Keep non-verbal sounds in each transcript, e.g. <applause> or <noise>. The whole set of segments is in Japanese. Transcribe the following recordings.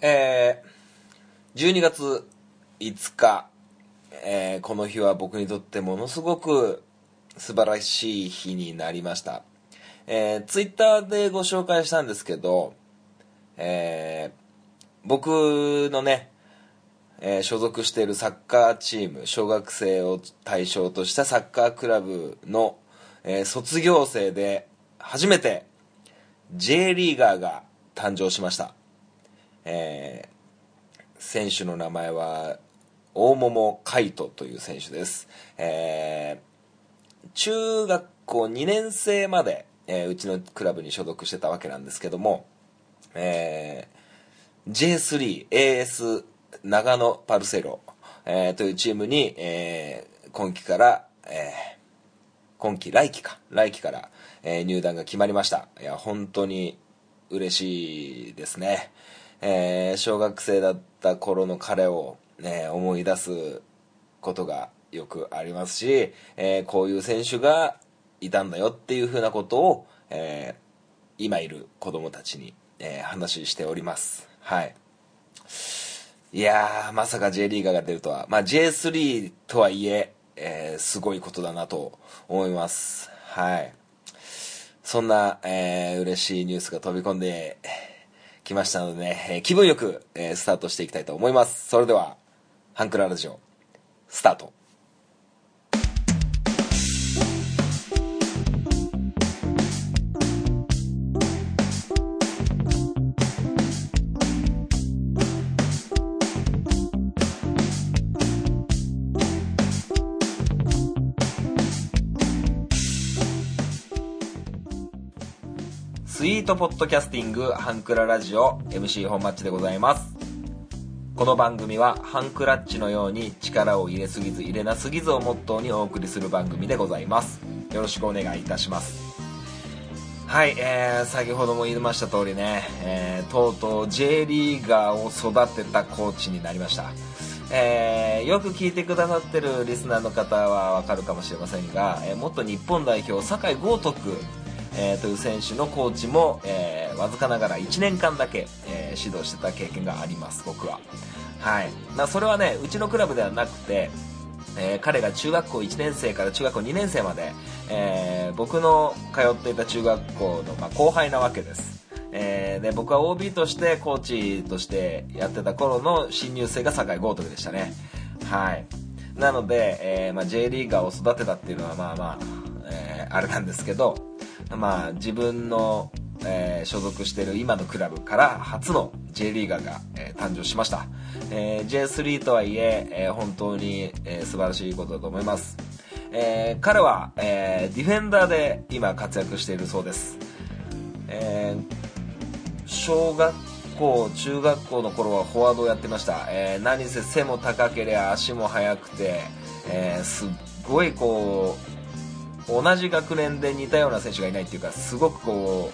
えー、12月5日、えー、この日は僕にとってものすごく素晴らしい日になりました。えー、ツイッターでご紹介したんですけど、えー、僕のね、えー、所属しているサッカーチーム、小学生を対象としたサッカークラブの、えー、卒業生で初めて J リーガーが誕生しました。えー、選手の名前は大桃海斗という選手です。えー、中学校2年生まで、えー、うちのクラブに所属してたわけなんですけども、えー、J3AS 長野パルセロ、えー、というチームに、えー、今季から、えー、今季来季か来季から、えー、入団が決まりましたいや本当に嬉しいですね、えー、小学生だった頃の彼を、ね、思い出すことがよくありますし、えー、こういう選手がいたんだよっていうふうなことを、えー、今いる子供たちに、えー、話しております。はい。いやーまさか J リーガーが出るとは、まあ、J3 とはいええー、すごいことだなと思います。はい。そんな、えー、嬉しいニュースが飛び込んで来ましたのでね、えー、気分よく、えー、スタートしていきたいと思います。それではハンクララジオスタート。スイートポッドキャスティングハンクララジオ MC 本マッチでございます。この番組はハンクラッチのように力を入れすぎず入れなすぎずをモットーにお送りする番組でございます。よろしくお願いいたします。はい、えー、先ほども言いました通りね、えー、とうとう J リーガーを育てたコーチになりました。えー、よく聞いてくださってるリスナーの方はわかるかもしれませんが、えー、元日本代表酒井豪徳えー、という選手のコーチも、えー、わずかながら1年間だけ、えー、指導してた経験があります僕は。はい。まあ、それはねうちのクラブではなくてえー、彼が中学校1年生から中学校2年生まで、えー、僕の通っていた中学校の、まあ、後輩なわけです、えー、で僕は OB としてコーチとしてやってた頃の新入生が酒井豪徳でしたね。はい。なので、えまあ、J リーガーを育てたっていうのはまあまあ、えあれなんですけどまあ、自分の、えー、所属している今のクラブから初の J リーガーが、えー、誕生しました、えー、J3 とはいええー、本当に、えー、素晴らしいことだと思います、えー、彼は、えー、ディフェンダーで今活躍しているそうです、えー、小学校中学校の頃はフォワードをやってました、えー、何せ背も高ければ足も速くて、えー、すっごいこう同じ学年で似たような選手がいないっていうかすごくこ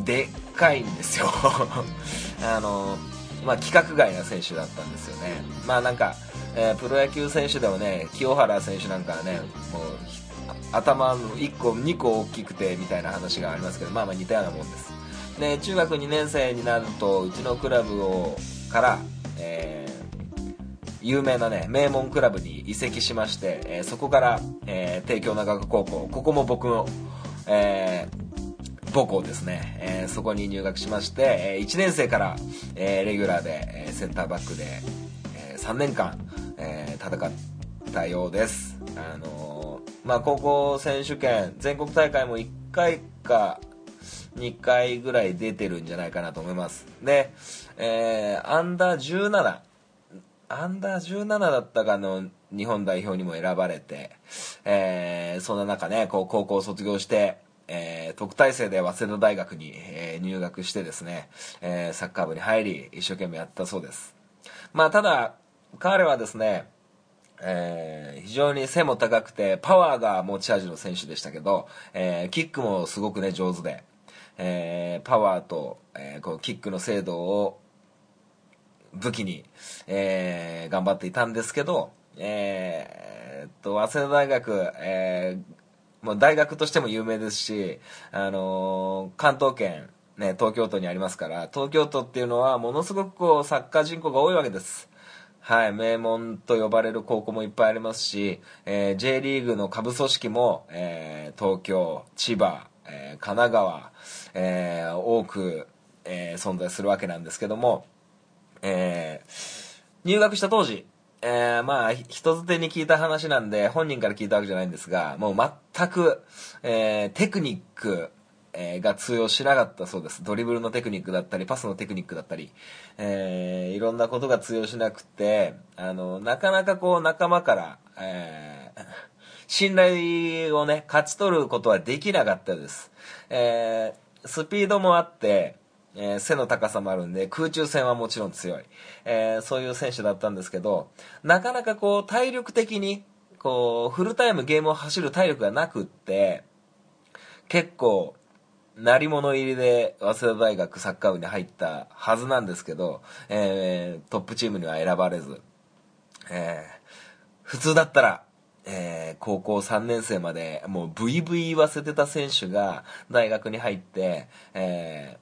うでっかいんですよ。<laughs> あのまあ規格外な選手だったんですよね。まあなんか、えー、プロ野球選手でもね清原選手なんかはねもう頭の1個2個大きくてみたいな話がありますけどまあまあ似たようなもんです。で中学2年生になるとうちのクラブをから、えー有名なね、名門クラブに移籍しまして、えー、そこから、えー、帝京長岡高校、ここも僕の、えー、母校ですね、えー、そこに入学しまして、えー、1年生から、えー、レギュラーで、えー、センターバックで、えー、3年間、えー、戦ったようです。あのー、まあ、高校選手権、全国大会も1回か2回ぐらい出てるんじゃないかなと思います。で、えー、アンダー17、アンダー17だったかの日本代表にも選ばれて、えー、そんな中ね、こう高校を卒業して、えー、特待生で早稲田大学に、えー、入学してですね、えー、サッカー部に入り、一生懸命やったそうです。まあ、ただ、彼はですね、えー、非常に背も高くて、パワーが持ち味の選手でしたけど、えー、キックもすごくね、上手で、えー、パワーと、えー、こうキックの精度を武器に、えー、頑張っていたんですけど、えー、っと、早稲田大学、えー、もう大学としても有名ですし、あのー、関東圏、ね、東京都にありますから、東京都っていうのはものすごくこう、サッカー人口が多いわけです。はい、名門と呼ばれる高校もいっぱいありますし、えー、J リーグの下部組織も、えー、東京、千葉、えー、神奈川、えー、多く、えー、存在するわけなんですけども、えー、入学した当時、えー、まあ、人づてに聞いた話なんで、本人から聞いたわけじゃないんですが、もう全く、えー、テクニック、えー、が通用しなかったそうです。ドリブルのテクニックだったり、パスのテクニックだったり、えー、いろんなことが通用しなくて、あの、なかなかこう仲間から、えー、信頼をね、勝ち取ることはできなかったです。えー、スピードもあって、えー、背の高さもあるんで、空中戦はもちろん強い。えー、そういう選手だったんですけど、なかなかこう、体力的に、こう、フルタイムゲームを走る体力がなくって、結構、鳴り物入りで早稲田大学サッカー部に入ったはずなんですけど、えー、トップチームには選ばれず、えー、普通だったら、えー、高校3年生までもうブイブイ言わせてた選手が大学に入って、え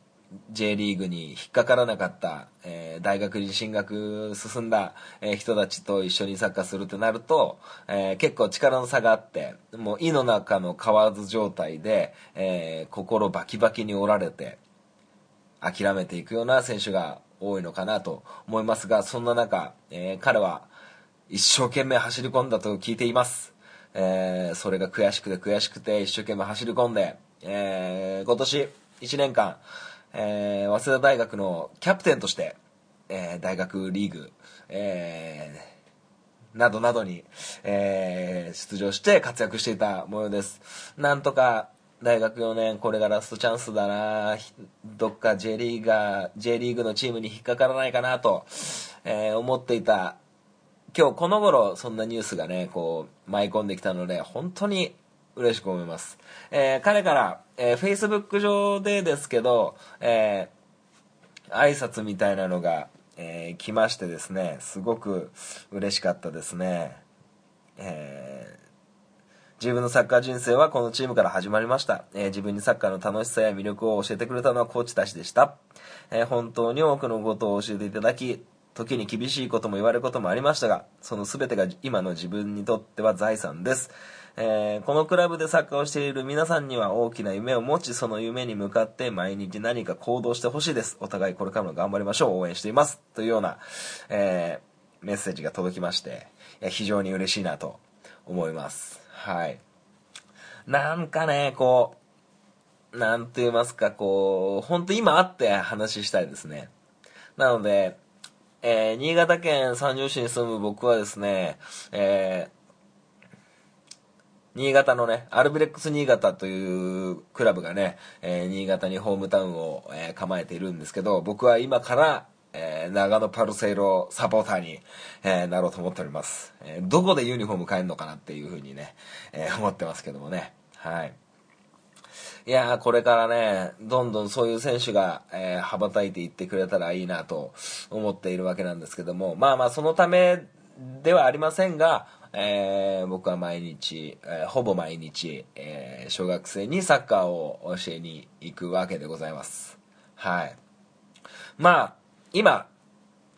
J リーグに引っかからなかった、えー、大学に進学進んだ、えー、人たちと一緒にサッカーするってなると、えー、結構力の差があってもう胃の中の蛙状態で、え心バキバキに折られて諦めていくような選手が多いのかなと思いますがそんな中、え彼は一生懸命走り込んだと聞いています、えそれが悔しくて悔しくて一生懸命走り込んで、え今年1年間えー、早稲田大学のキャプテンとして、えー、大学リーグ、えー、などなどに、えー、出場して活躍していた模様です。なんとか、大学4年、これがラストチャンスだなどっか J リーガー、J リーグのチームに引っかからないかなと、えー、思っていた。今日この頃、そんなニュースがね、こう、舞い込んできたので、本当に嬉しく思います。えー、彼から、えー、Facebook 上でですけど、えー、挨拶みたいなのが、えー、来ましてですね、すごく嬉しかったですね。えー自分のサッカー人生はこのチームから始まりました。えー、自分にサッカーの楽しさや魅力を教えてくれたのはコーチたちでした。えー、本当に多くのことを教えていただき、時に厳しいことも言われることもありましたが、その全てが今の自分にとっては財産です。えー、このクラブでサッカーをしている皆さんには大きな夢を持ち、その夢に向かって毎日何か行動してほしいです。お互いこれからも頑張りましょう。応援しています。というような、えー、メッセージが届きまして、非常に嬉しいなと思います。はい。なんかね、こう、なんと言いますか、こう、本当今会って話したいですね。なので、えー、新潟県三条市に住む僕はですね、えー、新潟のね、アルビレックス新潟というクラブがね、えー、新潟にホームタウンを、えー、構えているんですけど、僕は今から、えー、長野パルセイロサポーターに、えなろうと思っております。えどこでユニフォーム買えるのかなっていうふうにね、え思ってますけどもね。はい。いやこれからね、どんどんそういう選手が、え羽ばたいていってくれたらいいなと思っているわけなんですけども、まあまあそのためではありませんが、えー、僕は毎日、えー、ほぼ毎日、えー、小学生にサッカーを教えに行くわけでございます。はい。まあ、今、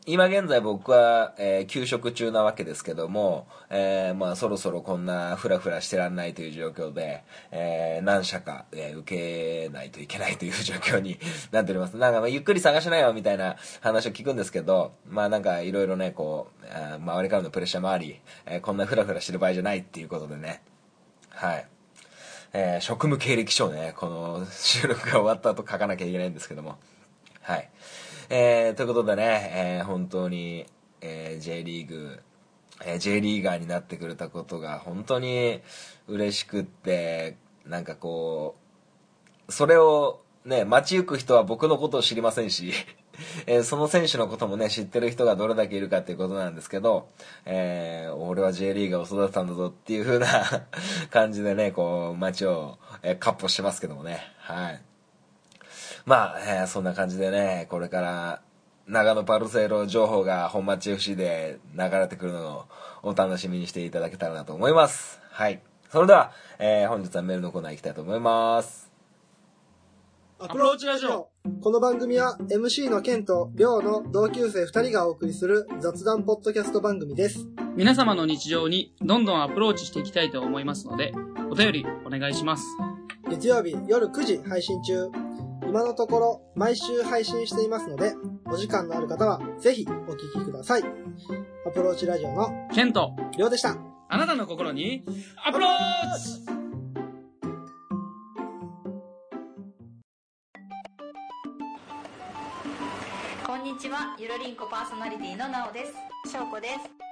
今現在僕は、えー、休職中なわけですけども、えー、まあそろそろこんなフラフラしてらんないという状況で、えー、何社か、え受けないといけないという状況に <laughs> なっております。なんかまあゆっくり探しなよみたいな話を聞くんですけど、まあなんかいろいろね、こう、周りからのプレッシャーもあり、えこんなフラフラしてる場合じゃないっていうことでね、はい。え職務経歴書をね、この収録が終わった後書かなきゃいけないんですけども、はい。えー、ということでね、えー、本当に、えー、J リーグ、えー、J リーガーになってくれたことが本当に嬉しくって、なんかこう、それをね、街行く人は僕のことを知りませんし、<laughs> えー、その選手のこともね、知ってる人がどれだけいるかっていうことなんですけど、えー、俺は J リーガーを育てたんだぞっていう風な感じでね、こう、街を、えー、カッポしてますけどもね、はい。まあ、えー、そんな感じでね、これから長野パルセイロ情報が本町 FC で流れてくるのをお楽しみにしていただけたらなと思います。はい。それでは、えー、本日はメールのコーナー行きたいと思います。アプローチラジオこの番組は MC のケンとリョウの同級生2人がお送りする雑談ポッドキャスト番組です。皆様の日常にどんどんアプローチしていきたいと思いますので、お便りお願いします。月曜日夜9時配信中。今のところ毎週配信していますので、お時間のある方はぜひお聞きください。アプローチラジオのケント、りょうでした。あなたの心にアプローチこんにちは、ゆるりんこパーソナリティのなおです。しょうこです。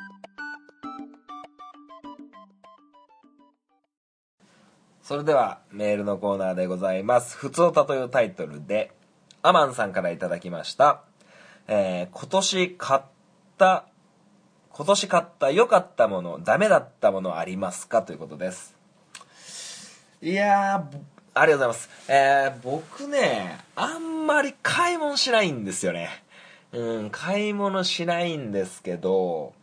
それではメールのコーナーでございます。ふつおたというタイトルで、アマンさんからいただきました。えー今年買った、今年買った良かったもの、ダメだったものありますか？ということです。いやー、ありがとうございます。えー僕ね、あんまり買い物しないんですよね。うん、買い物しないんですけど、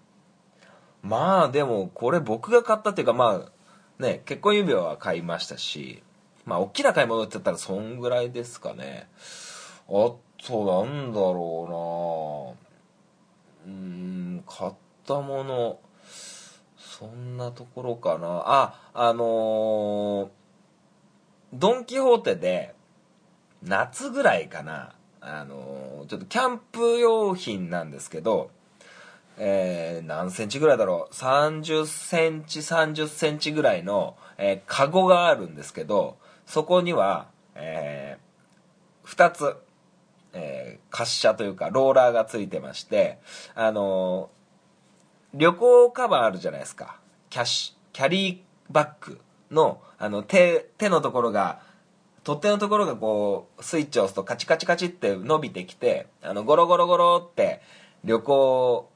まあでもこれ僕が買ったっていうかまあね結婚指輪は買いましたしまあ大きな買い物って言ったらそんぐらいですかね。あとなんだろうな。うーん買ったものそんなところかな。ああのードン・キホーテで夏ぐらいかな。あのーちょっとキャンプ用品なんですけどえー何センチぐらいだろう？30センチ30センチぐらいの、えーカゴがあるんですけどそこには、えー2つ、えー滑車というかローラーがついてましてあのー旅行カバンあるじゃないですか。キャッシュキャリーバッグのあの手手のところが取っ手のところがこうスイッチを押すとカチカチカチって伸びてきてあのゴロゴロゴロって旅行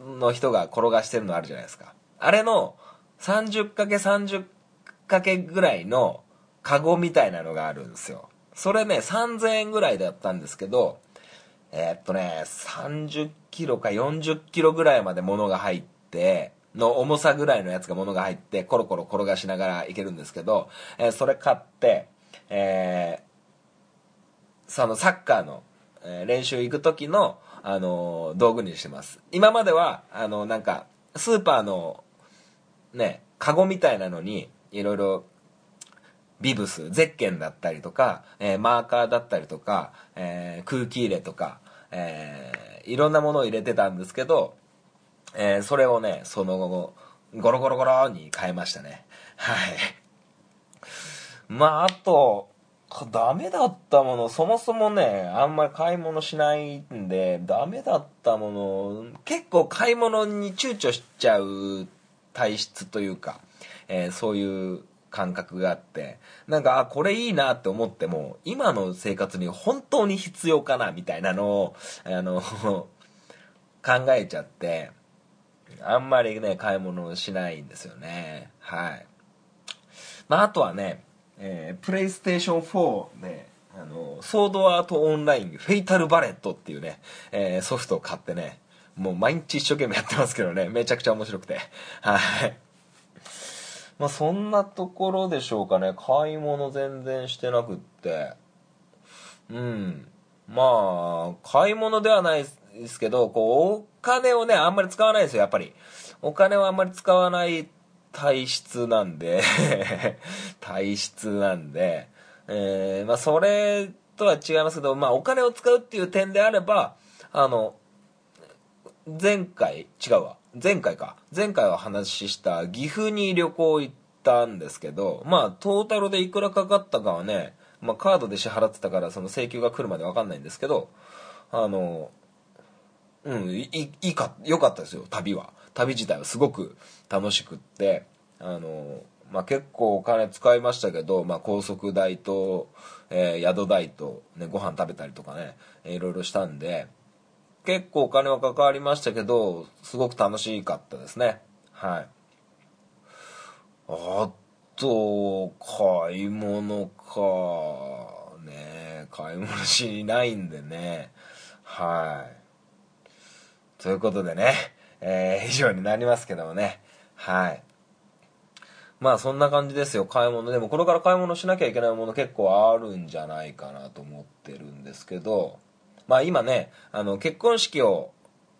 の人が転がしてるのあるじゃないですか。あれの 30×30× ぐらいのカゴみたいなのがあるんですよ。それね3000円ぐらいだったんですけどえーっとね30キロか40キロぐらいまで物が入っての重さぐらいのやつが物が入ってコロコロ転がしながらいけるんですけど、えーそれ買ってえーそのサッカーの、え練習行く時の、あの道具にしてます。今まではあのなんかスーパーのねカゴみたいなのにいろいろビブスゼッケンだったりとか、えーマーカーだったりとか、えー空気入れとか、えーいろんなものを入れてたんですけど、えそれをねその後ゴロゴロゴロに変えましたね。はい。まああとダメだったものそもそもねあんまり買い物しないんでダメだったもの結構買い物に躊躇しちゃう体質というか、えーそういう感覚があってなんかあこれいいなって思っても今の生活に本当に必要かなみたいなのをあの <laughs> 考えちゃってあんまりね買い物しないんですよね。はい。まああとはねえープレイステーション4で、あの、ソードアートオンライン、フェイタルバレットっていうね、えーソフトを買ってね、もう毎日一生懸命やってますけどね、<laughs> めちゃくちゃ面白くて。はい。まあそんなところでしょうかね。買い物全然してなくって。うん。まあ、買い物ではないですけど、こう、お金をね、あんまり使わないですよ、やっぱり。お金をあんまり使わない体質なんで、<laughs> 体質なんで、えーまあそれとは違いますけど、まあお金を使うっていう点であれば、あの、前回、違うわ。前回か。前回は話した岐阜に旅行行ったんですけど、まあトータルでいくらかかったかはね、まあカードで支払ってたからその請求が来るまでわかんないんですけど、あの、うん、いいいいか、良かったですよ、旅は。旅自体はすごく楽しくって、あの、まあ、結構お金使いましたけど、まあ、高速代と、えー宿代と、ね、ご飯食べたりとかね、いろいろしたんで、結構お金はかかりましたけど、すごく楽しかったですね。はい。あと買い物かね。買い物しないんでね。はい。ということでね、えー、以上になりますけどもね。はい。まあそんな感じですよ。買い物。でもこれから買い物しなきゃいけないもの結構あるんじゃないかなと思ってるんですけど。まあ今ねあの結婚式を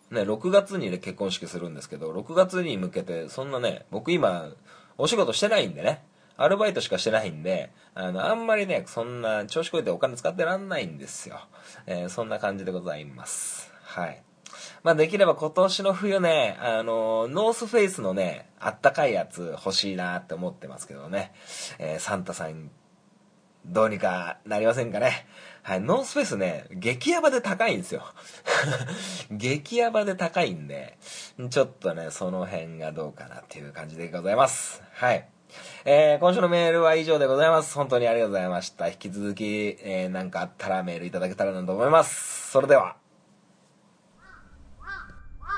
ね6月に、ね、結婚式するんですけど6月に向けてそんなね僕今お仕事してないんでね。アルバイトしかしてないんであのあんまりねそんな調子こいてお金使ってらんないんですよ、えー、そんな感じでございます。はい。まあ、できれば今年の冬ね、あの、ノースフェイスのね、あったかいやつ欲しいなって思ってますけどね。えー、サンタさん、どうにかなりませんかね。はい、ノースフェイスね、激ヤバで高いんですよ。<laughs> 激ヤバで高いんで、ちょっとね、その辺がどうかなっていう感じでございます。はい。えー、今週のメールは以上でございます。本当にありがとうございました。引き続き、えー、なんかあったらメールいただけたらなと思います。それでは。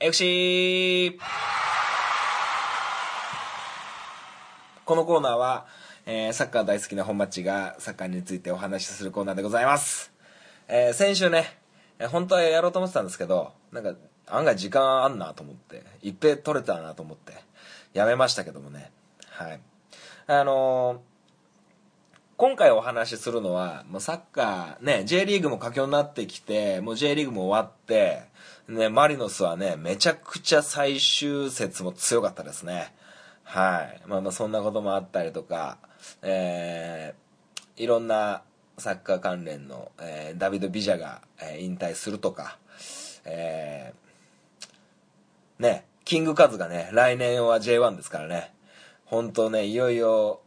FC! このコーナーは、えー、サッカー大好きな本町がサッカーについてお話しするコーナーでございます。えー、先週ね、え、本当はやろうと思ってたんですけど、なんか案外時間あんなと思って、いっぺ取れたなと思って、やめましたけどもね。はい。あの今回お話しするのは、もうサッカー、ね、J リーグも佳境になってきて、もう J リーグも終わって、ね、マリノスはね、めちゃくちゃ最終節も強かったですね。はい。まあまあそんなこともあったりとか、えー、いろんなサッカー関連の、えー、ダビド・ビジャが、えー、引退するとか、えー、ね、キングカズがね、来年は J1 ですからね、本当ね、いよいよ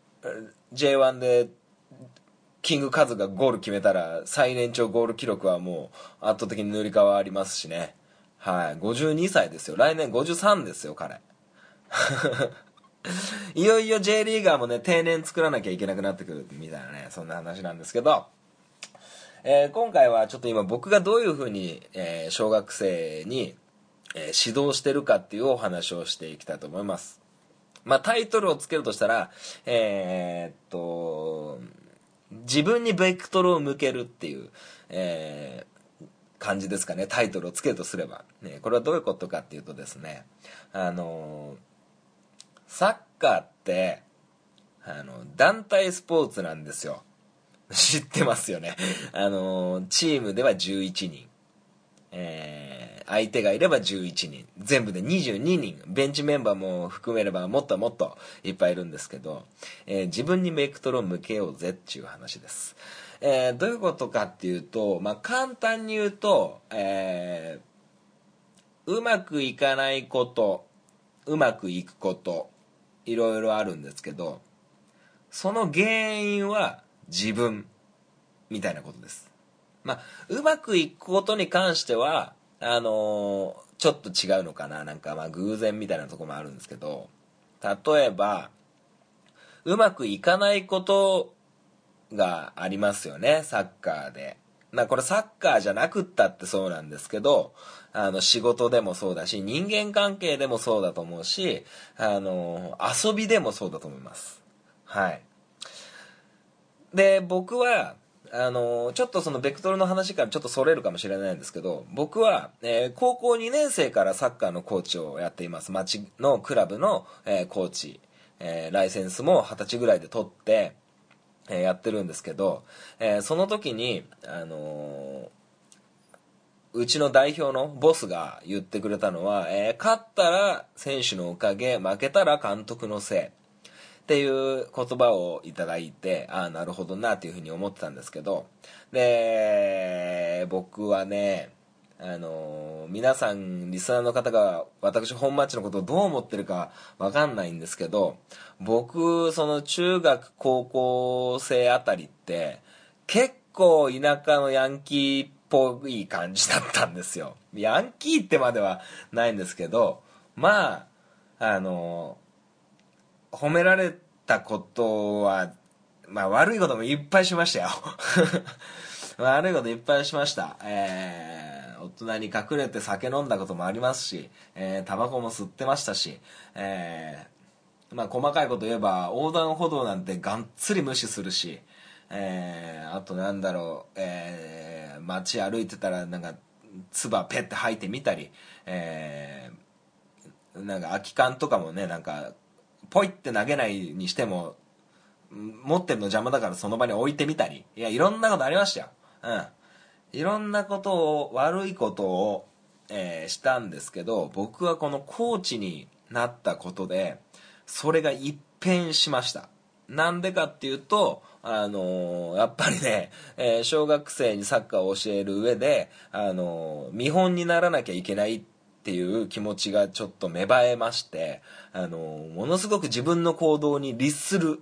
J1 でキングカズがゴール決めたら最年長ゴール記録はもう圧倒的に塗り替わりますしね。はい。52歳ですよ。来年53ですよ、彼。<laughs> いよいよ J リーガーもね、定年作らなきゃいけなくなってくるみたいなね、そんな話なんですけど、えー、今回はちょっと今僕がどういうふうに、えー、小学生に、えー、指導してるかっていうお話をしていきたいと思います。まあ、タイトルをつけるとしたら、え、っと、自分にベクトルを向けるっていう、え、感じですかね、タイトルをつけるとすれば。ね、これはどういうことかっていうとですね、あのサッカーって、あの、団体スポーツなんですよ。<laughs> 知ってますよね。あの、チームでは11人。えー、相手がいれば11人。全部で22人。ベンチメンバーも含めればもっともっといっぱいいるんですけど、えー、自分にベクトルを向けようぜっていう話です。えー、どういうことかっていうと、まあ、簡単に言うと、えー、うまくいかないこと、うまくいくこと、いろいろあるんですけどその原因は自分みたいなことです。まあうまくいくことに関してはあのー、ちょっと違うのかななんかまあ偶然みたいなとこもあるんですけど例えばうまくいかないことがありますよねサッカーでまこれサッカーじゃなくったってそうなんですけどあの、仕事でもそうだし、人間関係でもそうだと思うし、あの、遊びでもそうだと思います。はい。で、僕は、あの、ちょっとそのベクトルの話からちょっとそれるかもしれないんですけど、僕は、えー、高校2年生からサッカーのコーチをやっています。町のクラブの、えー、コーチ、えー、ライセンスも20歳ぐらいで取って、えやってるんですけど、えその時に、あのうちの代表のボスが言ってくれたのは、え、勝ったら選手のおかげ、負けたら監督のせい。っていう言葉をいただいて、ああ、なるほどなっていうふうに思ってたんですけど、で、僕はね、あの皆さんリスナーの方が私本町のことをどう思ってるかわかんないんですけど僕その中学高校生あたりって結構田舎のヤンキーっぽい感じだったんですよ。ヤンキーってまではないんですけどまああの褒められたことはまあ悪いこともいっぱいしましたよ。悪いこといっぱいしました。えー、大人に隠れて酒飲んだこともありますしえー、タバコも吸ってましたしえー、まあ細かいこと言えば横断歩道なんてがっつり無視するしえー、あとなんだろう、えー、街歩いてたらなんか唾ペッて吐いてみたり、えー、なんか空き缶とかもねなんかポイって投げないにしても持ってるの邪魔だからその場に置いてみたり。いやいろんなことありましたよ。うんいろんなことを悪いことを、えー、したんですけど僕はこのコーチになったことでそれが一変しましたなんでかっていうとあのー、やっぱりね、えー、小学生にサッカーを教える上で、あのー、見本にならなきゃいけないっていう気持ちがちょっと芽生えまして、あのものすごく自分の行動に律する、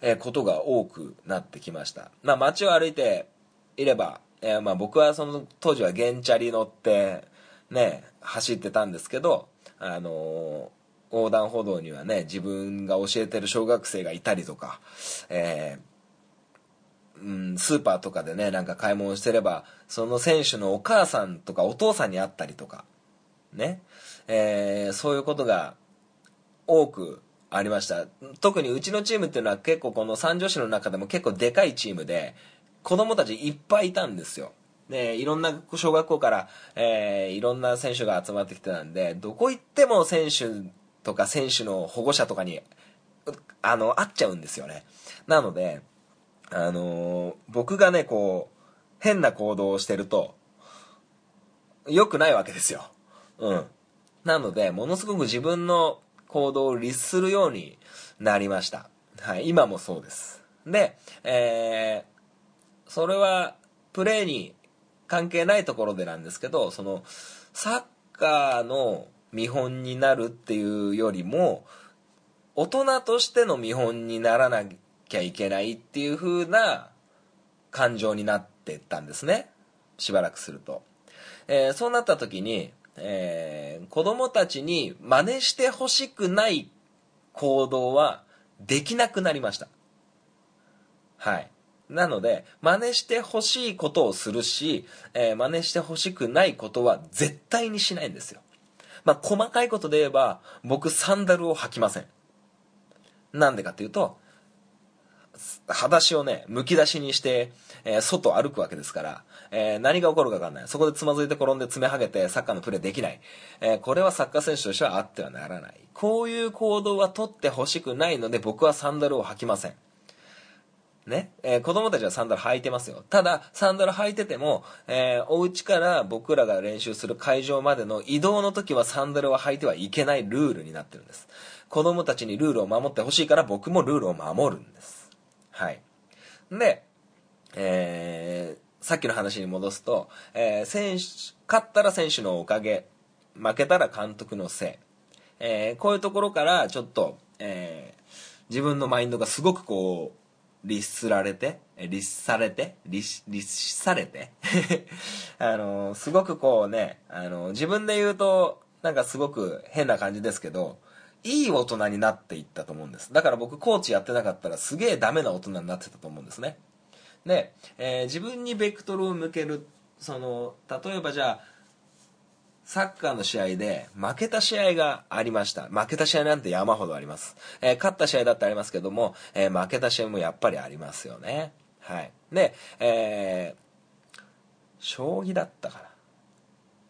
えことが多くなってきました。まあ街を歩いていれば、えまあ僕はその当時はゲンチャリ乗って、ね、走ってたんですけど、あの横断歩道にはね、自分が教えてる小学生がいたりとか、えーうん、スーパーとかでね、なんか買い物してれば、その選手のお母さんとかお父さんに会ったりとか、ね、えー、そういうことが多くありました。特にうちのチームっていうのは結構この三女子の中でも結構でかいチームで、子供たちいっぱいいたんですよ。で、いろんな小学校から、えー、いろんな選手が集まってきてたんで、どこ行っても選手とか選手の保護者とかに、あの、会っちゃうんですよね。なので、あのー、僕がね、こう、変な行動をしてると、良くないわけですよ。うん。なので、ものすごく自分の行動を律するようになりました。はい、今もそうです。で、えー、それは、プレーに関係ないところでなんですけど、その、サッカーの見本になるっていうよりも、大人としての見本にならなきゃいけないっていう風な感情になってったんですね。しばらくすると、えー、そうなった時に、えー、子供たちに真似してほしくない行動はできなくなりました。はい。なので真似してほしいことをするし、えー、真似してほしくないことは絶対にしないんですよまあ細かいことで言えば僕サンダルを履きませんなんでかっていうと裸足をね、むき出しにして、えー、外歩くわけですから、えー、何が起こるか分かんない。そこでつまずいて転んで爪はげてサッカーのプレーできない。えー、これはサッカー選手としてはあってはならない。こういう行動は取ってほしくないので僕はサンダルを履きません。ね、えー、子供たちはサンダル履いてますよ。ただ、サンダル履いてても、えー、お家から僕らが練習する会場までの移動の時はサンダルは履いてはいけないルールになってるんです。子供たちにルールを守ってほしいから僕もルールを守るんです。はい。で、えー、さっきの話に戻すと、えー、選手、勝ったら選手のおかげ、負けたら監督のせい。えー、こういうところからちょっと、えー、自分のマインドがすごくこう、律すられて、律されて、律、律されて、<laughs> あのすごくこうね、あの自分で言うと、なんかすごく変な感じですけど、いい大人になっていったと思うんです。だから僕コーチやってなかったらすげえダメな大人になってたと思うんですね。で、えー、自分にベクトルを向ける、その、例えばじゃあ、サッカーの試合で負けた試合がありました。負けた試合なんて山ほどあります。えー、勝った試合だってありますけども、えー、負けた試合もやっぱりありますよね。はい。で、えー、将棋だったかな。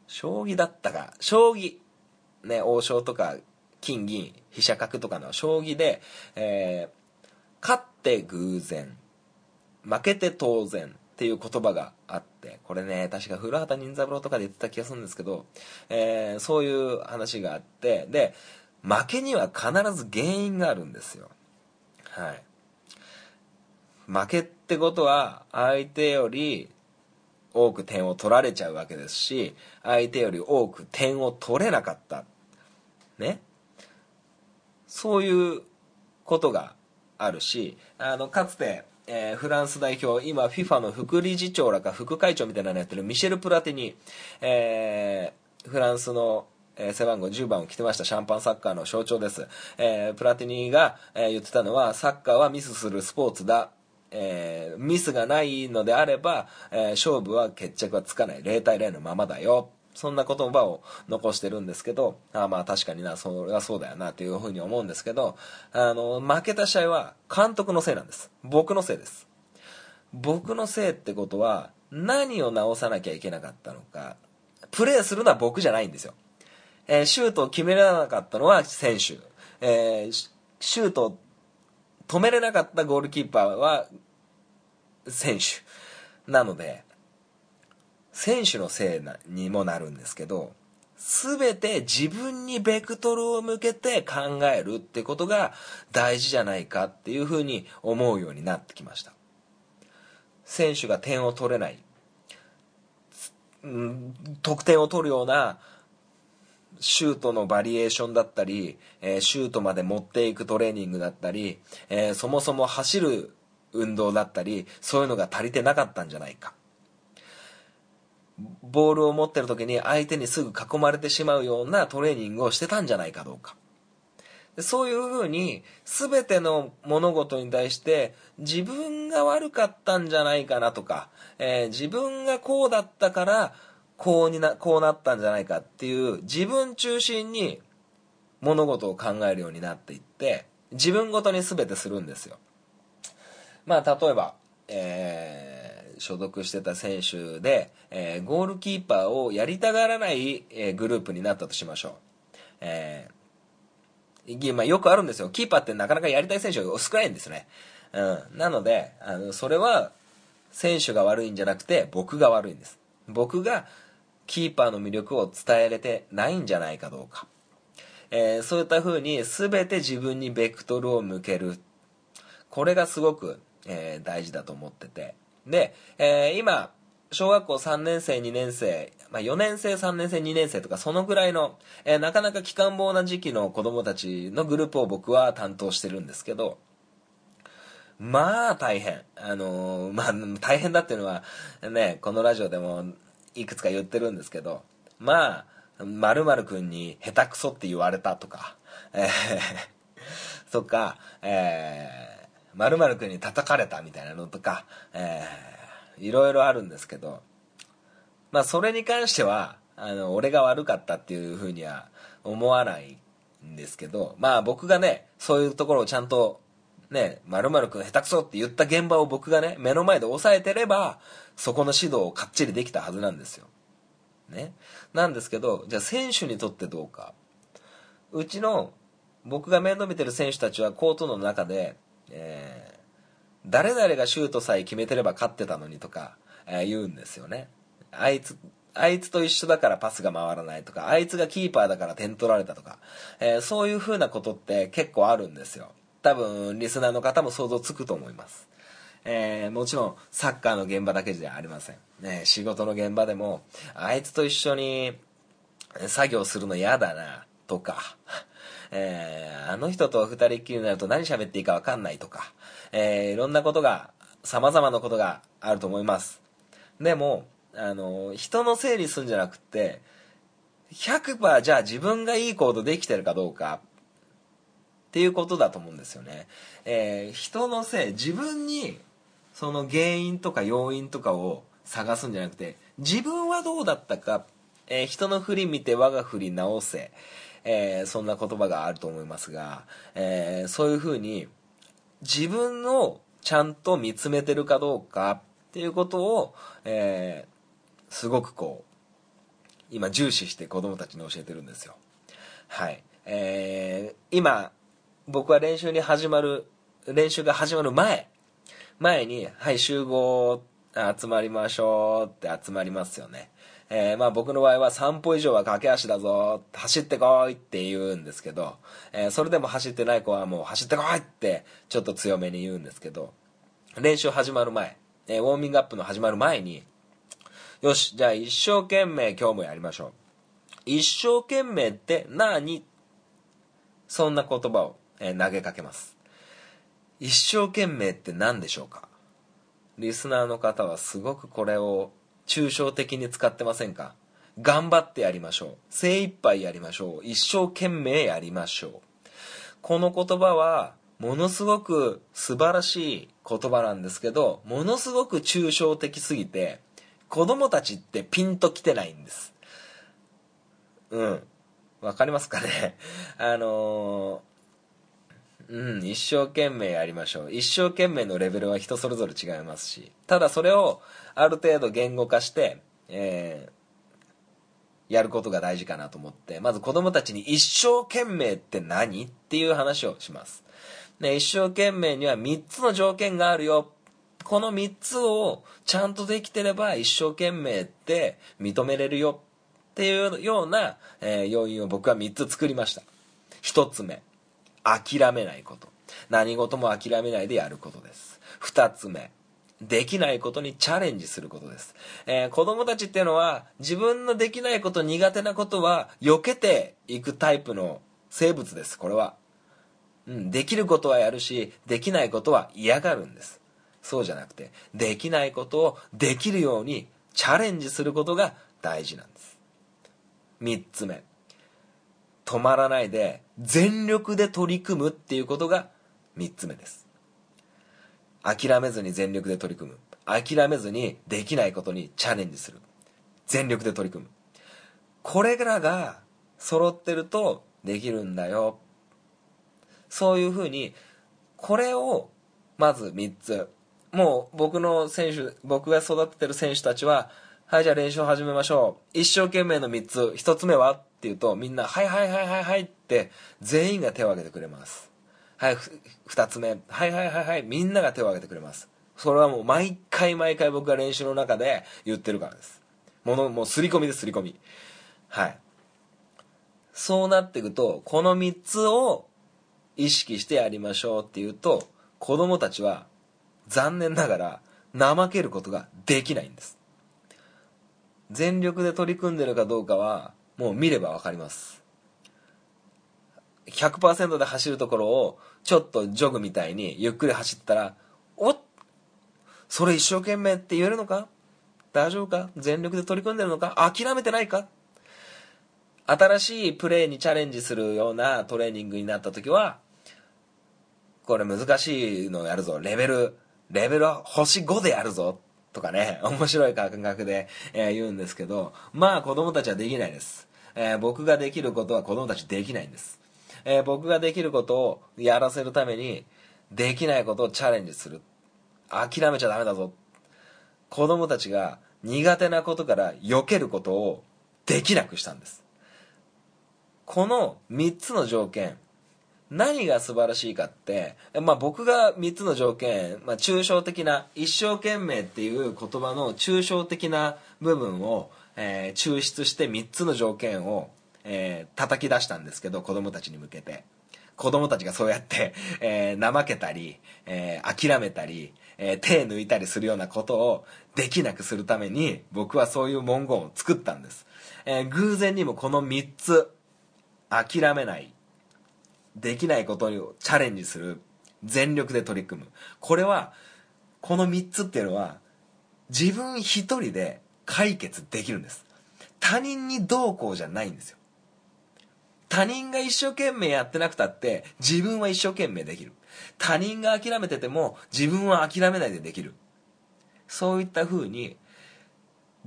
将棋だったか。将棋。ね、王将とか金銀飛車角とかの将棋で、えー、勝って偶然負けて当然っていう言葉があってこれね確か古畑任三郎とかで言ってた気がするんですけど、えー、そういう話があってで負けには必ず原因があるんですよ。はい。負けってことは相手より多く点を取られちゃうわけですし相手より多く点を取れなかった。ね。そういうことがあるしあのかつて、えーフランス代表今 FIFA の副理事長らか副会長みたいなのやってるミシェル・プラティニ、えーフランスのえー背番号10番を着てましたシャンパンサッカーの象徴です、えープラティニが、えー言ってたのはサッカーはミスするスポーツだえーミスがないのであれば、えー勝負は決着はつかない。0対0のままだよ。そんな言葉を残してるんですけどあまあ確かになそれはそうだよなというふうに思うんですけどあの負けた試合は監督のせいなんです。僕のせいです。僕のせいってことは何を直さなきゃいけなかったのかプレーするのは僕じゃないんですよ、えーシュートを決められなかったのは選手、えーシュートを止めれなかったゴールキーパーは選手。なので選手のせいなにもなるんですけど全て自分にベクトルを向けて考えるってことが大事じゃないかっていうふうに思うようになってきました。選手が点を取れない。得点を取るようなシュートのバリエーションだったり、えーシュートまで持っていくトレーニングだったり、えーそもそも走る運動だったりそういうのが足りてなかったんじゃないか。ボールを持ってる時に相手にすぐ囲まれてしまうようなトレーニングをしてたんじゃないかどうかでそういうふうに全ての物事に対して自分が悪かったんじゃないかなとか、えー自分がこうだったからこうになこうなったんじゃないかっていう自分中心に物事を考えるようになっていって自分ごとに全てするんですよ。まあ例えば、えー所属してた選手で、えーゴールキーパーをやりたがらない、えーグループになったとしましょう。えーまあ、よくあるんですよ。キーパーってなかなかやりたい選手が少ないんですね。うん。なので、あの、それは、選手が悪いんじゃなくて、僕が悪いんです。僕が、キーパーの魅力を伝えれてないんじゃないかどうか。えーそういった風に、全て自分にベクトルを向ける。これがすごく、えー大事だと思ってて。で、えー今、小学校3年生、2年生、まあ、4年生、3年生、2年生とか、そのぐらいの、えーなかなか期間棒な時期の子供たちのグループを僕は担当してるんですけど、まあ大変。あのーまあ大変だっていうのは、ね、このラジオでもいくつか言ってるんですけど、まあ、〇〇くんに下手くそって言われたとか、えー <laughs> とか、えー、〇〇くんに叩かれたみたいなのとか、えー、いろいろあるんですけど、まあそれに関しては、あの、俺が悪かったっていうふうには思わないんですけど、まあ僕がね、そういうところをちゃんと、ね、〇〇くん下手くそって言った現場を僕がね、目の前で抑えてれば、そこの指導をかっちりできたはずなんですよ。ね。なんですけど、じゃあ選手にとってどうか。うちの、僕が面倒見てる選手たちはコートの中で、えー誰々がシュートさえ決めてれば勝ってたのにとか、えー言うんですよね。あいつ、あいつと一緒だからパスが回らないとか、あいつがキーパーだから点取られたとか、えーそういう風なことって結構あるんですよ。多分、リスナーの方も想像つくと思います。えーもちろん、サッカーの現場だけじゃありません。ね、仕事の現場でも、あいつと一緒に作業するの嫌だな、とか、えーあの人と二人っきりになると何喋っていいか分かんないとか、えーいろんなことが、様々なことがあると思います。でも、あの、人のせいにするんじゃなくて、100%じゃあ自分がいい行動できてるかどうかっていうことだと思うんですよね。えー人のせい、自分にその原因とか要因とかを探すんじゃなくて、自分はどうだったか、えー人の振り見て我が振り直せ、えーそんな言葉があると思いますが、えーそういうふうに自分をちゃんと見つめてるかどうかっていうことを、えーすごくこう、今重視して子供たちに教えてるんですよ。はい。えー今、僕は練習に始まる、練習が始まる前、前に、はい、集合、集まりましょうって集まりますよね。えーまあ僕の場合は3歩以上は駆け足だぞ、走ってこいって言うんですけど、えーそれでも走ってない子はもう走ってこいってちょっと強めに言うんですけど、練習始まる前、えーウォーミングアップの始まる前に、よし、じゃあ一生懸命今日もやりましょう。一生懸命って何？そんな言葉を、え投げかけます。一生懸命って何でしょうか？リスナーの方はすごくこれを抽象的に使ってませんか？頑張ってやりましょう。精一杯やりましょう。一生懸命やりましょう。この言葉はものすごく素晴らしい言葉なんですけど、ものすごく抽象的すぎて、子供たちってピンときてないんです。うん。わかりますかね？<laughs> あのーうん、一生懸命やりましょう。一生懸命のレベルは人それぞれ違いますし、ただそれをある程度言語化して、えーやることが大事かなと思って、まず子供たちに一生懸命って何っていう話をします。ね、一生懸命には3つの条件があるよ。この3つをちゃんとできてれば一生懸命って認めれるよっていうような、えー要因を僕は3つ作りました。1つ目。諦めないこと何事も諦めないでやることです2つ目できないことにチャレンジすることです、えー子供たちっていうのは自分のできないこと苦手なことは避けていくタイプの生物です。これは、うん、できることはやるしできないことは嫌がるんです。そうじゃなくてできないことをできるようにチャレンジすることが大事なんです。3つ目。止まらないで全力で取り組むっていうことが3つ目です。諦めずに全力で取り組む。諦めずにできないことにチャレンジする。全力で取り組む。これらが揃ってるとできるんだよ。そういうふうにこれをまず3つ。もう僕の選手僕が育ててる選手たちははいじゃあ練習を始めましょう。一生懸命の3つ。1つ目は？って言うとみんなはいはいはいはいはいって全員が手を挙げてくれます。はいふ2つ目。はいはいはいはい。みんなが手を挙げてくれます。それはもう毎回毎回僕が練習の中で言ってるからです。ものもう刷り込みです刷り込み。はい。そうなっていくとこの3つを意識してやりましょうっていうと子供たちは残念ながら怠けることができないんです。全力で取り組んでるかどうかはもう見れば分かります。100%で走るところをちょっとジョグみたいにゆっくり走ったらおっそれ一生懸命って言えるのか？大丈夫か？全力で取り組んでるのか？諦めてないか？新しいプレーにチャレンジするようなトレーニングになった時はこれ難しいのやるぞ。レベルレベルは星5でやるぞ。とかね。面白い感覚で、えー言うんですけどまあ子供たちはできないです、えー僕ができることは子供たちできないんです、えー僕ができることをやらせるためにできないことをチャレンジする。諦めちゃダメだぞ。子供たちが苦手なことから避けることをできなくしたんです。この3つの条件何が素晴らしいかって、まあ、僕が3つの条件、まあ、抽象的な一生懸命っていう言葉の抽象的な部分を、えー抽出して3つの条件を、えー叩き出したんですけど子供たちに向けて。子供たちがそうやって、えー怠けたり、えー諦めたり、えー手抜いたりするようなことをできなくするために僕はそういう文言を作ったんです、えー偶然にもこの3つ諦めないできないことにチャレンジする全力で取り組む。これはこの3つっていうのは自分一人で解決できるんです。他人にどうこうじゃないんですよ。他人が一生懸命やってなくたって自分は一生懸命できる。他人が諦めてても自分は諦めないでできる。そういった風に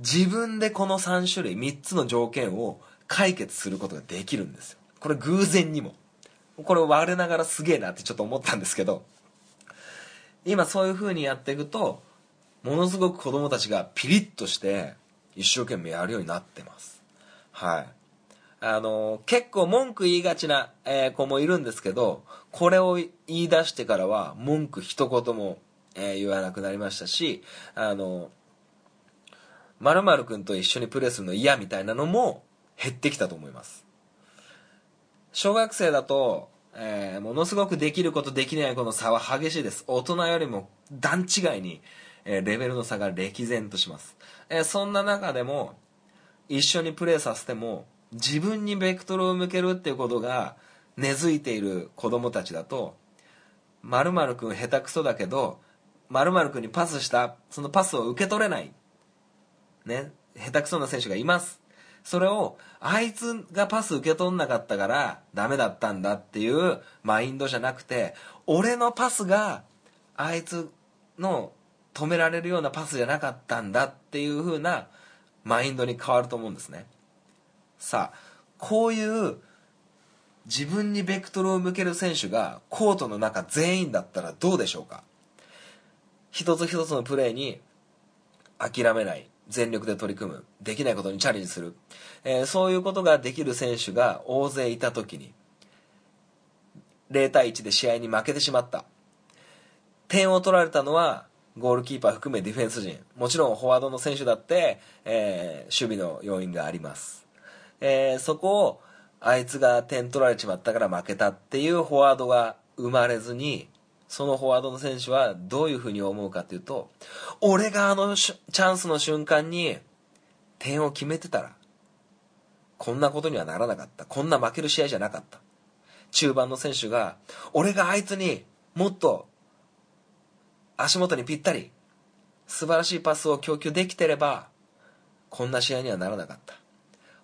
自分でこの3種類3つの条件を解決することができるんですよ。これ偶然にも。これ我ながらすげえなってちょっと思ったんですけど。今そういう風にやっていくとものすごく子供たちがピリッとして一生懸命やるようになってます。はい。あの結構文句言いがちな、えー子もいるんですけどこれを言い出してからは文句一言も、えー言わなくなりましたしあの〇〇君と一緒にプレーするの嫌みたいなのも減ってきたと思います。小学生だと、えーものすごくできることできないことの差は激しいです。大人よりも段違いに、えレベルの差が歴然とします、えそんな中でも一緒にプレーさせても自分にベクトルを向けるっていうことが根付いている子供たちだと〇〇くん下手くそだけど〇〇くんにパスしたそのパスを受け取れない。ね。下手くそな選手がいます。それをあいつがパス受け取んなかったからダメだったんだっていうマインドじゃなくて俺のパスがあいつの止められるようなパスじゃなかったんだっていう風なマインドに変わると思うんですね。さあこういう自分にベクトルを向ける選手がコートの中全員だったらどうでしょうか？一つ一つのプレーに諦めない全力で取り組むできないことにチャレンジする、えーそういうことができる選手が大勢いた時に0対1で試合に負けてしまった。点を取られたのはゴールキーパー含めディフェンス陣。もちろんフォワードの選手だって、えー守備の要因があります、えーそこをあいつが点取られちまったから負けたっていうフォワードが生まれずにそのフォワードの選手はどういうふうに思うかというと俺があのチャンスの瞬間に点を決めてたらこんなことにはならなかった。こんな負ける試合じゃなかった。中盤の選手が俺があいつにもっと足元にぴったり素晴らしいパスを供給できてればこんな試合にはならなかった。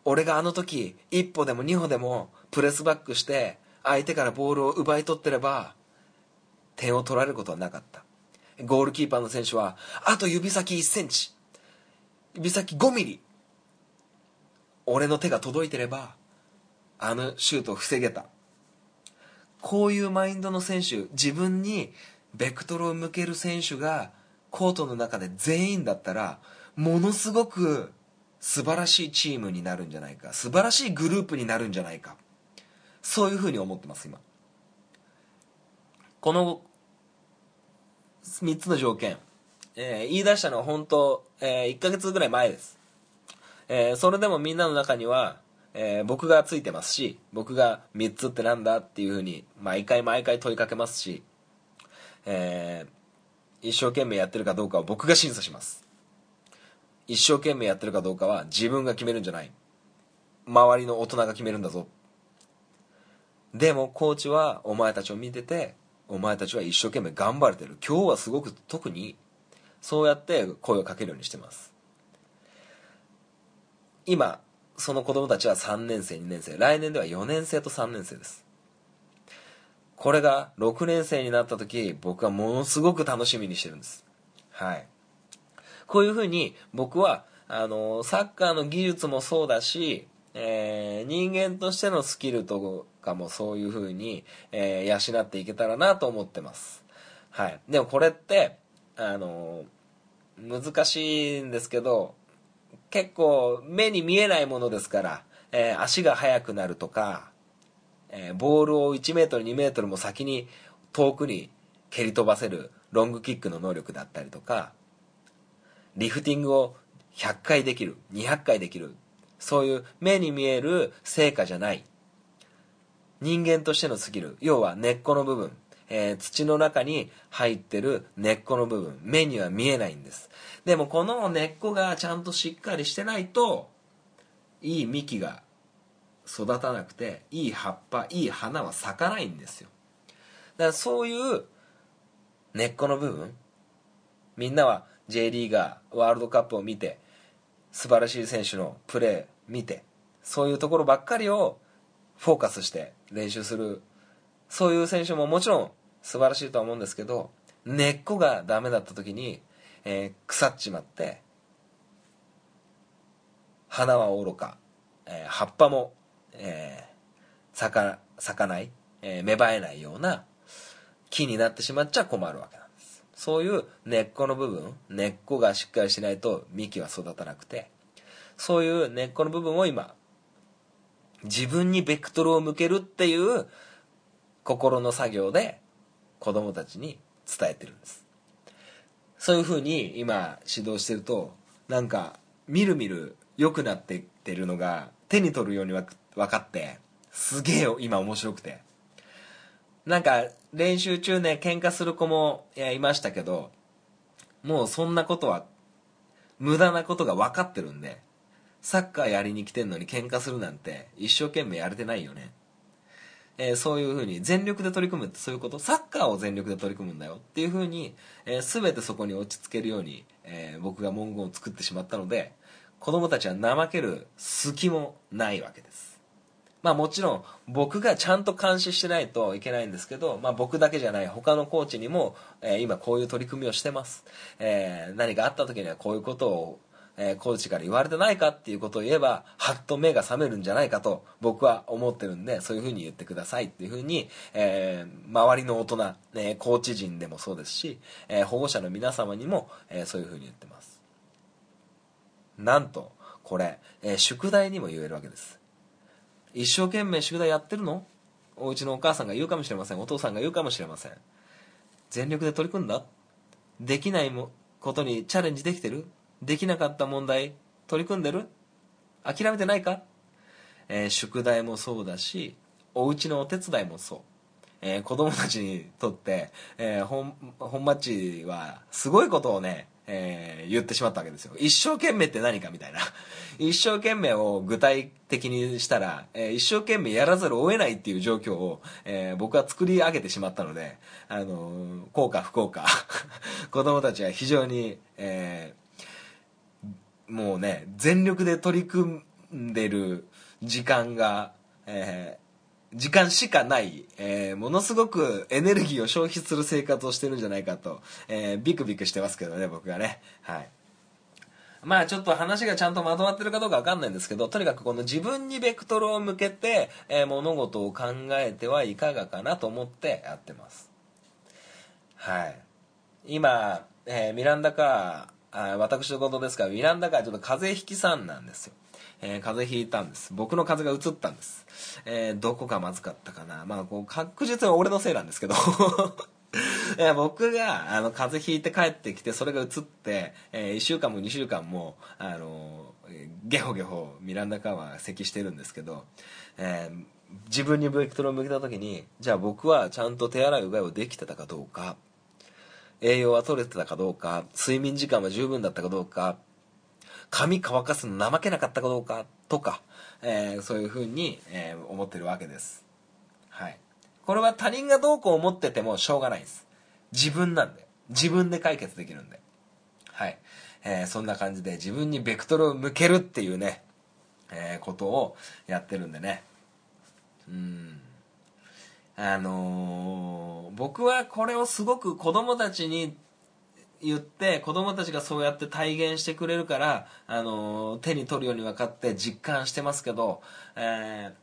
俺があの時一歩でも二歩でもプレスバックして相手からボールを奪い取ってれば点を取られることはなかった。ゴールキーパーの選手はあと指先1センチ指先5ミリ俺の手が届いてればあのシュートを防げた。こういうマインドの選手自分にベクトルを向ける選手がコートの中で全員だったらものすごく素晴らしいチームになるんじゃないか。素晴らしいグループになるんじゃないか。そういうふうに思ってます今。この3つの条件、えー言い出したのは本当、え1ヶ月ぐらい前です、えーそれでもみんなの中には、えー僕がついてますし僕が3つってなんだっていうふうに毎回毎回問いかけますし、えー一生懸命やってるかどうかは僕が審査します。一生懸命やってるかどうかは自分が決めるんじゃない。周りの大人が決めるんだぞ。でもコーチはお前たちを見ててお前たちは一生懸命頑張れてる。今日はすごく特にそうやって声をかけるようにしてます。今その子供たちは3年生2年生。来年では4年生と3年生です。これが6年生になった時僕はものすごく楽しみにしてるんです。はい。こういうふうに僕はあのサッカーの技術もそうだし、えー人間としてのスキルとかもそういうふうに、えー養っていけたらなと思ってます。はい。でもこれってあの難しいんですけど結構目に見えないものですから、えー足が速くなるとか、えーボールを1メートル2メートルも先に遠くに蹴り飛ばせるロングキックの能力だったりとかリフティングを100回できる200回できるそういう目に見える成果じゃない。人間としてのスキル要は根っこの部分、えー土の中に入ってる根っこの部分。目には見えないんです。でもこの根っこがちゃんとしっかりしてないといい幹が育たなくていい葉っぱいい花は咲かないんですよ。だからそういう根っこの部分みんなは J リーガーワールドカップを見て素晴らしい選手のプレー見てそういうところばっかりをフォーカスして練習する。そういう選手ももちろん素晴らしいとは思うんですけど根っこがダメだった時に、えー腐っちまって花はおろか、えー葉っぱも、えー咲か咲かない、えー芽生えないような木になってしまっちゃ困るわけそういう根っこの部分根っこがしっかりしないと幹は育たなくてそういう根っこの部分を今自分にベクトルを向けるっていう心の作業で子供たちに伝えてるんです。そういうふうに今指導してるとなんかみるみる良くなっていってるのが手に取るように分かってすげえ今面白くて。なんか練習中ね喧嘩する子もいやいましたけどもうそんなことは無駄なことが分かってるんでサッカーやりに来てんのに喧嘩するなんて一生懸命やれてないよね。えーそういうふうに全力で取り組むってそういうこと？サッカーを全力で取り組むんだよ。っていうふうに、えー全てそこに落ち着けるように、えー僕が文言を作ってしまったので子供たちは怠ける隙もないわけです。まあもちろん僕がちゃんと監視してないといけないんですけど、まあ僕だけじゃない他のコーチにも、えー今こういう取り組みをしてます。えー何かあった時にはこういうことを、えーコーチから言われてないかっていうことを言えば、はっと目が覚めるんじゃないかと僕は思ってるんで、そういうふうに言ってくださいっていうふうに、えー周りの大人、ね、コーチ陣でもそうですし、え保護者の皆様にも、えそういうふうに言ってます。なんと、これ、え宿題にも言えるわけです。一生懸命宿題やってるの？お家のお母さんが言うかもしれません。お父さんが言うかもしれません。全力で取り組んだ？できないもことにチャレンジできてる？できなかった問題取り組んでる？諦めてないか、えー宿題もそうだしお家のお手伝いもそう、えー子供たちにとって、えー本本マッチはすごいことをね、えー言ってしまったわけですよ。一生懸命って何かみたいな。<laughs> 一生懸命を具体的にしたら、えー一生懸命やらざるを得ないっていう状況を、えー僕は作り上げてしまったので、あのー幸か不幸か。<laughs> 子供たちは非常に、えーもうね全力で取り組んでる時間が、えー時間しかない、えーものすごくエネルギーを消費する生活をしてるんじゃないかと、えービクビクしてますけどね僕がね。はい。まあちょっと話がちゃんとまとまってるかどうかわかんないんですけどとにかくこの自分にベクトルを向けて、えー物事を考えてはいかがかなと思ってやってます。はい。今、えーミランダカーあ私のことですからミランダカーちょっと風邪ひきさんなんですよ、えー風邪ひいたんです。僕の風邪が移ったんです、えーどこがまずかったかな。まあこう確実に俺のせいなんですけど。い <laughs> や僕があの風邪ひいて帰ってきてそれが移って、え1週間も2週間もあのゲホゲホミランダカーは咳してるんですけど、えー自分にベクトルを向けた時にじゃあ僕はちゃんと手洗いうがいをできてたかどうか栄養は取れてたかどうか睡眠時間は十分だったかどうか髪乾かすの怠けなかったかどうかとか、えーそういうふうに、えー思ってるわけです。はい。これは他人がどうこう思っててもしょうがないです。自分なんで。自分で解決できるんで。はい、えーそんな感じで自分にベクトルを向けるっていうね、えことをやってるんでね。うん。あの僕はこれをすごく子供たちに言って子供たちがそうやって体現してくれるから、あの手に取るように分かって実感してますけど、えー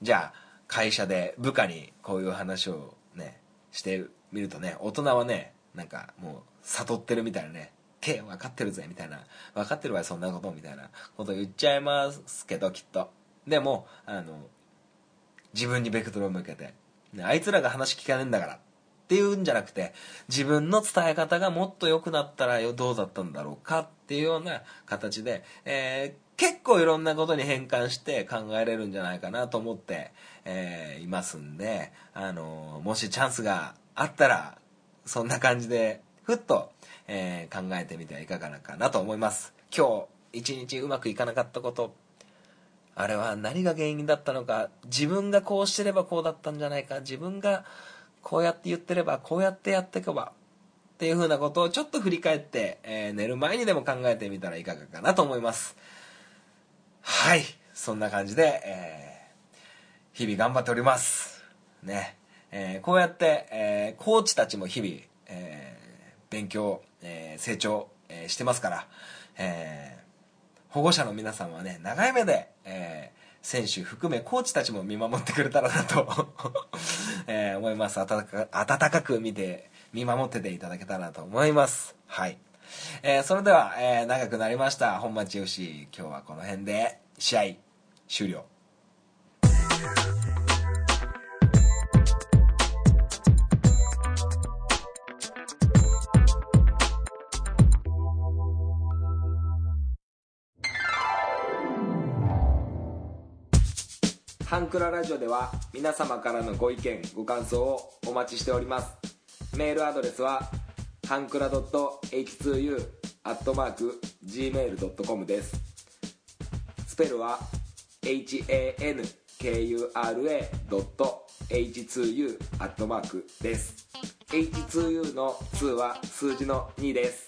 じゃあ会社で部下にこういう話をねしてみるとね大人はねなんかもう悟ってるみたいなね手分かってるぜみたいな分かってるわよそんなことみたいなこと言っちゃいますけどきっと。でもあの自分にベクトルを向けて、ねあいつらが話聞かねえんだから。っていうんじゃなくて自分の伝え方がもっと良くなったらどうだったんだろうかっていうような形で、えー結構いろんなことに変換して考えれるんじゃないかなと思って、えーいますんで、あのもしチャンスがあったらそんな感じでふっと、え考えてみてはいかがかなと思います。今日一日うまくいかなかったことあれは何が原因だったのか自分がこうしてればこうだったんじゃないか自分がこうやって言ってればこうやってやっていけばっていうふうなことをちょっと振り返って、えー寝る前にでも考えてみたらいかがかなと思います。はい。そんな感じで、えー日々頑張っております。ね、えーこうやって、えーコーチたちも日々、えー勉強、えー成長、えーしてますから、えー保護者の皆さんはね長い目で、えー選手含めコーチたちも見守ってくれたらなと、えー思います。温か温かく見て見守ってていただけたらと思います。はい、えーそれでは、えー長くなりました。本町 FC 今日はこの辺で試合終了。クララジオでは皆様からのご意見ご感想をお待ちしております。メールアドレスはハンクラ .h2u.gmail.com です。スペルは hankura.h2u です。H2U の2は数字の2です。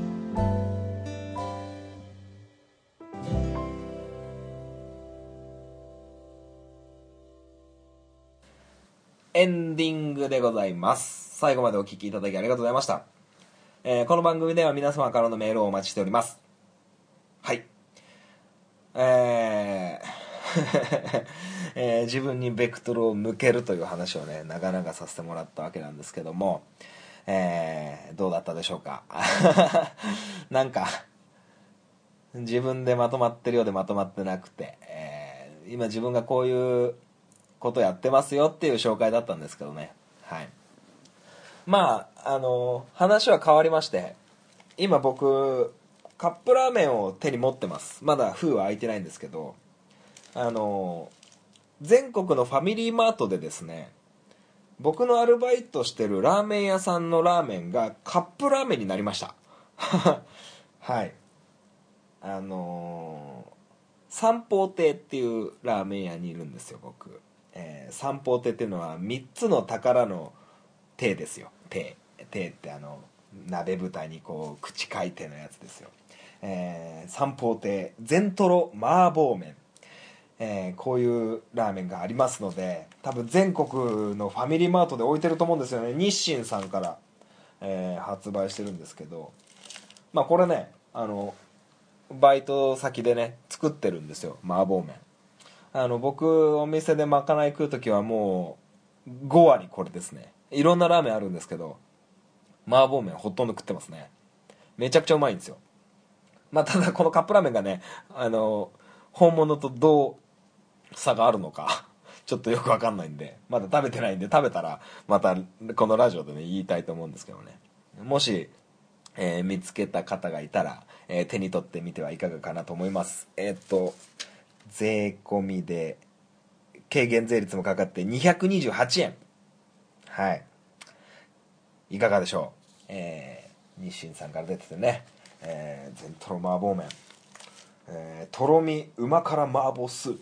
エンディングでございます。最後までお聞きいただきありがとうございました。えーこの番組では皆様からのメールをお待ちしております。はい。えー <laughs> えー自分にベクトルを向けるという話をね、長々させてもらったわけなんですけども、えーどうだったでしょうか？<laughs> なんか、自分でまとまってるようでまとまってなくて、えー今自分がこういうことやってますよっていう紹介だったんですけどね。はい。まああの話は変わりまして今僕カップラーメンを手に持ってます。まだ封は開いてないんですけどあの全国のファミリーマートでですね僕のアルバイトしてるラーメン屋さんのラーメンがカップラーメンになりました。<laughs> はい。あのー三宝亭っていうラーメン屋にいるんですよ僕、えー三宝亭っていうのは3つの宝の亭ですよ。亭。亭ってあの鍋蓋にこう口書いてのやつですよ、えー三宝亭全トロ麻婆麺。えーこういうラーメンがありますので多分全国のファミリーマートで置いてると思うんですよね。日清さんから、えー発売してるんですけど。まあこれねあのバイト先でね作ってるんですよ。麻婆麺。あの僕お店でまかない食う時はもう5割これですね。いろんなラーメンあるんですけど麻婆麺ほとんど食ってますね。めちゃくちゃうまいんですよ。まあただこのカップラーメンがねあの本物とどう差があるのかちょっとよくわかんないんでまだ食べてないんで食べたらまたこのラジオでね言いたいと思うんですけどね。もしえー見つけた方がいたら、えー手に取ってみてはいかがかなと思います。えーっと税込みで軽減税率もかかって228円。はい。いかがでしょう？えー日清さんから出ててね、えー、全トロ麻婆麺、えーとろみうま辛麻婆スープ、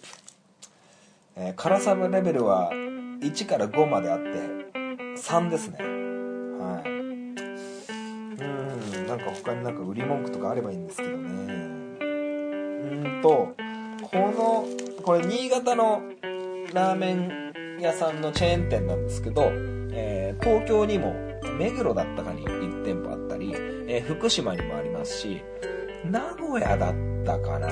えー辛さのレベルは1から5まであって3ですね。はい。うんなんか他になんか売り文句とかあればいいんですけどね。うんとこのこれ新潟のラーメン屋さんのチェーン店なんですけど、えー東京にも目黒だったかに1店舗あったり、えー福島にもありますし名古屋だったかな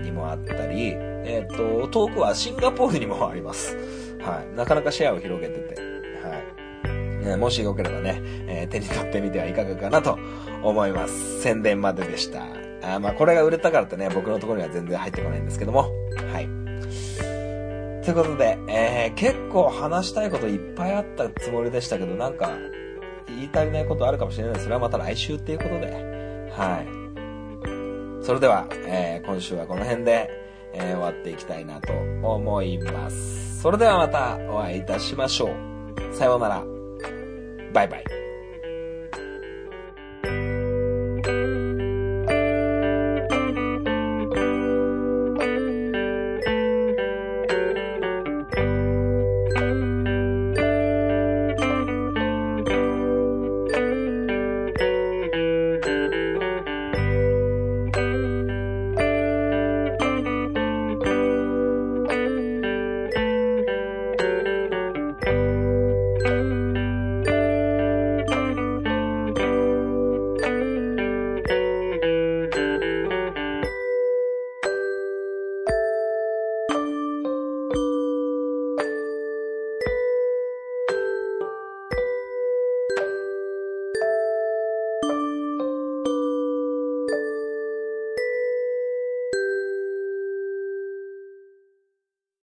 にもあったり、えー、と遠くはシンガポールにもあります、はい、なかなかシェアを広げてて、はいえもしよければね、え手に取ってみてはいかがかなと思います。宣伝まででした。あまあこれが売れたからってね、僕のところには全然入ってこないんですけども。はい。ということで、えー結構話したいこといっぱいあったつもりでしたけど、なんか、言い足りないことあるかもしれない。それはまた来週っていうことで。はい。それでは、えー今週はこの辺で、えー終わっていきたいなと思います。それではまたお会いいたしましょう。さようなら。バイバイ。